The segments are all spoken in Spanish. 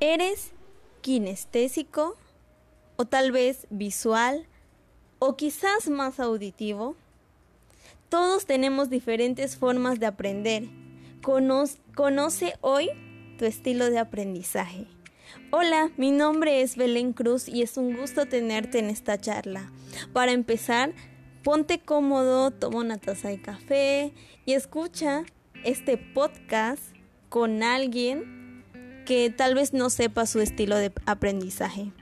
¿Eres kinestésico o tal vez visual o quizás más auditivo? Todos tenemos diferentes formas de aprender. Conoce, hoy tu estilo de aprendizaje. Hola, mi nombre es Belén Cruz y es un gusto tenerte en esta charla. Para empezar, ponte cómodo, toma una taza de café y escucha este podcast con alguien que tal vez no sepa su estilo de aprendizaje.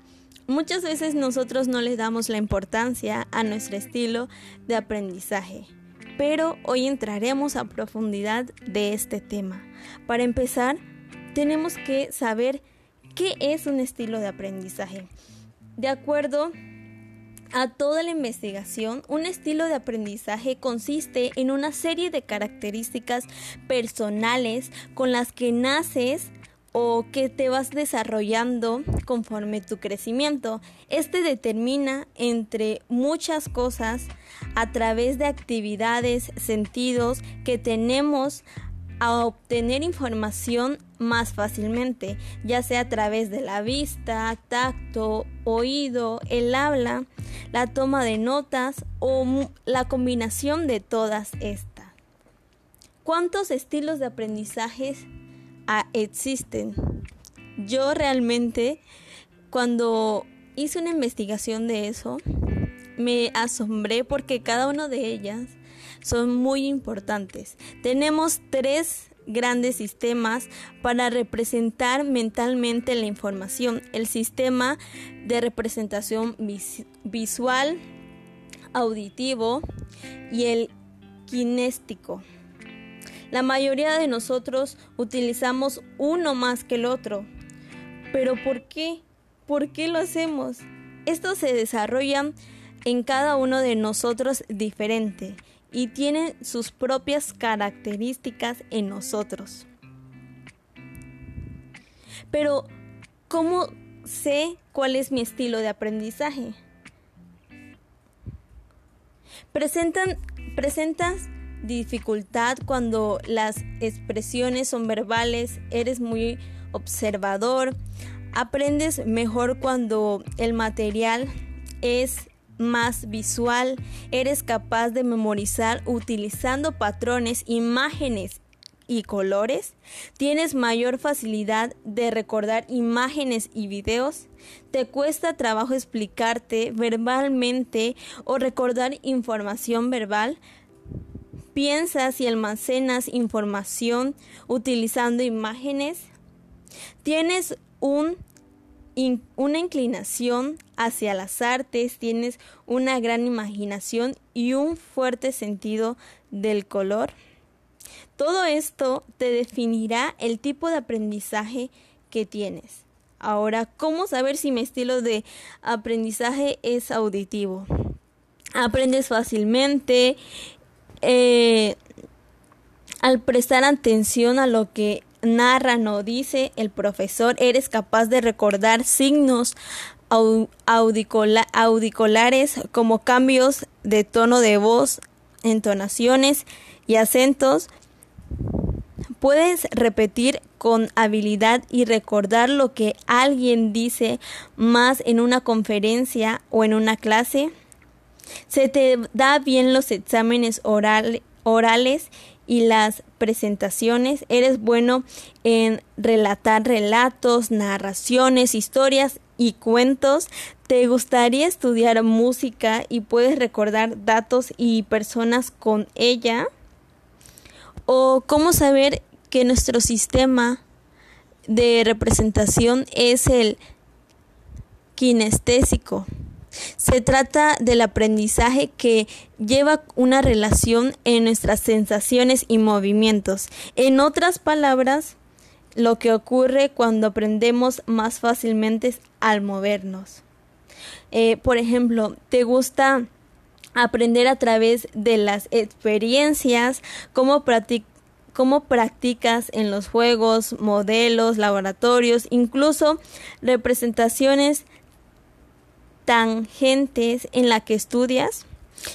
Muchas veces nosotros no le damos la importancia a nuestro estilo de aprendizaje, pero hoy entraremos a profundidad de este tema. Para empezar, tenemos que saber qué es un estilo de aprendizaje. De acuerdo a toda la investigación, un estilo de aprendizaje consiste en una serie de características personales con las que naces o que te vas desarrollando conforme tu crecimiento. Este determina, entre muchas cosas, a través de actividades, sentidos que tenemos a obtener información más fácilmente, ya sea a través de la vista, tacto, oído, el habla, la toma de notas o la combinación de todas estas. ¿Cuántos estilos de aprendizaje ah, existen? Yo realmente cuando hice una investigación de eso, me asombré porque cada una de ellas son muy importantes. Tenemos tres grandes sistemas para representar mentalmente la información. El sistema de representación visual, auditivo y el kinéstico. La mayoría de nosotros utilizamos uno más que el otro. Pero ¿por qué? ¿Por qué lo hacemos? Esto se desarrolla en cada uno de nosotros diferente y tienen sus propias características en nosotros. Pero, ¿cómo sé cuál es mi estilo de aprendizaje? Presentan, presentas dificultad cuando las expresiones son verbales, eres muy observador, aprendes mejor cuando el material es más visual, eres capaz de memorizar utilizando patrones, imágenes y colores, tienes mayor facilidad de recordar imágenes y videos, te cuesta trabajo explicarte verbalmente o recordar información verbal, piensas y almacenas información utilizando imágenes, tienes un una inclinación hacia las artes, tienes una gran imaginación y un fuerte sentido del color. Todo esto te definirá el tipo de aprendizaje que tienes. Ahora, ¿cómo saber si mi estilo de aprendizaje es auditivo? Aprendes fácilmente eh, al prestar atención a lo que narra, no dice el profesor, eres capaz de recordar signos audiculares como cambios de tono de voz, entonaciones y acentos. Puedes repetir con habilidad y recordar lo que alguien dice más en una conferencia o en una clase. Se te da bien los exámenes orales y las presentaciones, eres bueno en relatar relatos, narraciones, historias y cuentos, te gustaría estudiar música y puedes recordar datos y personas con ella, o cómo saber que nuestro sistema de representación es el kinestésico. Se trata del aprendizaje que lleva una relación en nuestras sensaciones y movimientos. En otras palabras, lo que ocurre cuando aprendemos más fácilmente al movernos. Eh, por ejemplo, ¿te gusta aprender a través de las experiencias? ¿Cómo, cómo practicas en los juegos, modelos, laboratorios, incluso representaciones tangentes en la que estudias?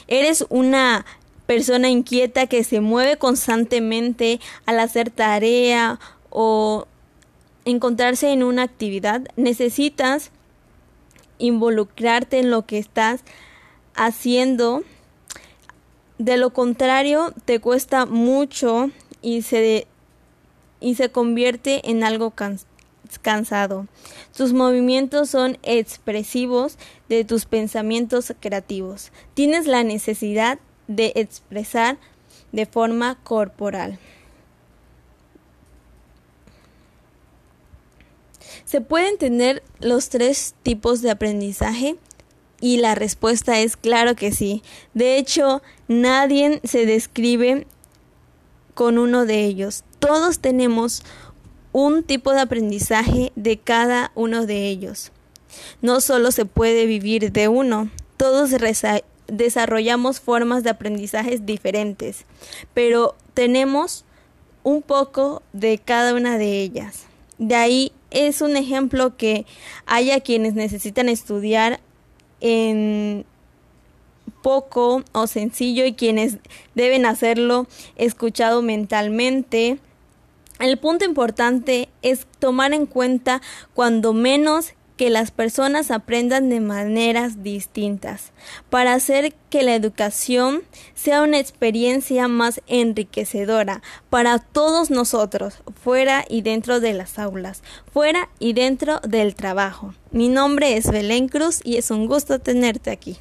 ¿Eres una persona inquieta que se mueve constantemente al hacer tarea o encontrarse en una actividad, necesitas involucrarte en lo que estás haciendo. De lo contrario, te cuesta mucho y se, y se convierte en algo cansado. Tus movimientos son expresivos de tus pensamientos creativos. Tienes la necesidad de expresar de forma corporal. ¿Se pueden tener los tres tipos de aprendizaje? Y la respuesta es claro que sí. De hecho, nadie se describe con uno de ellos. Todos tenemos un tipo de aprendizaje de cada uno de ellos. No solo se puede vivir de uno, todos desarrollamos formas de aprendizajes diferentes, pero tenemos un poco de cada una de ellas. De ahí es un ejemplo que haya quienes necesitan estudiar en poco o sencillo y quienes deben hacerlo escuchado mentalmente. El punto importante es tomar en cuenta cuando menos que las personas aprendan de maneras distintas, para hacer que la educación sea una experiencia más enriquecedora para todos nosotros, fuera y dentro de las aulas, fuera y dentro del trabajo. Mi nombre es Belén Cruz y es un gusto tenerte aquí.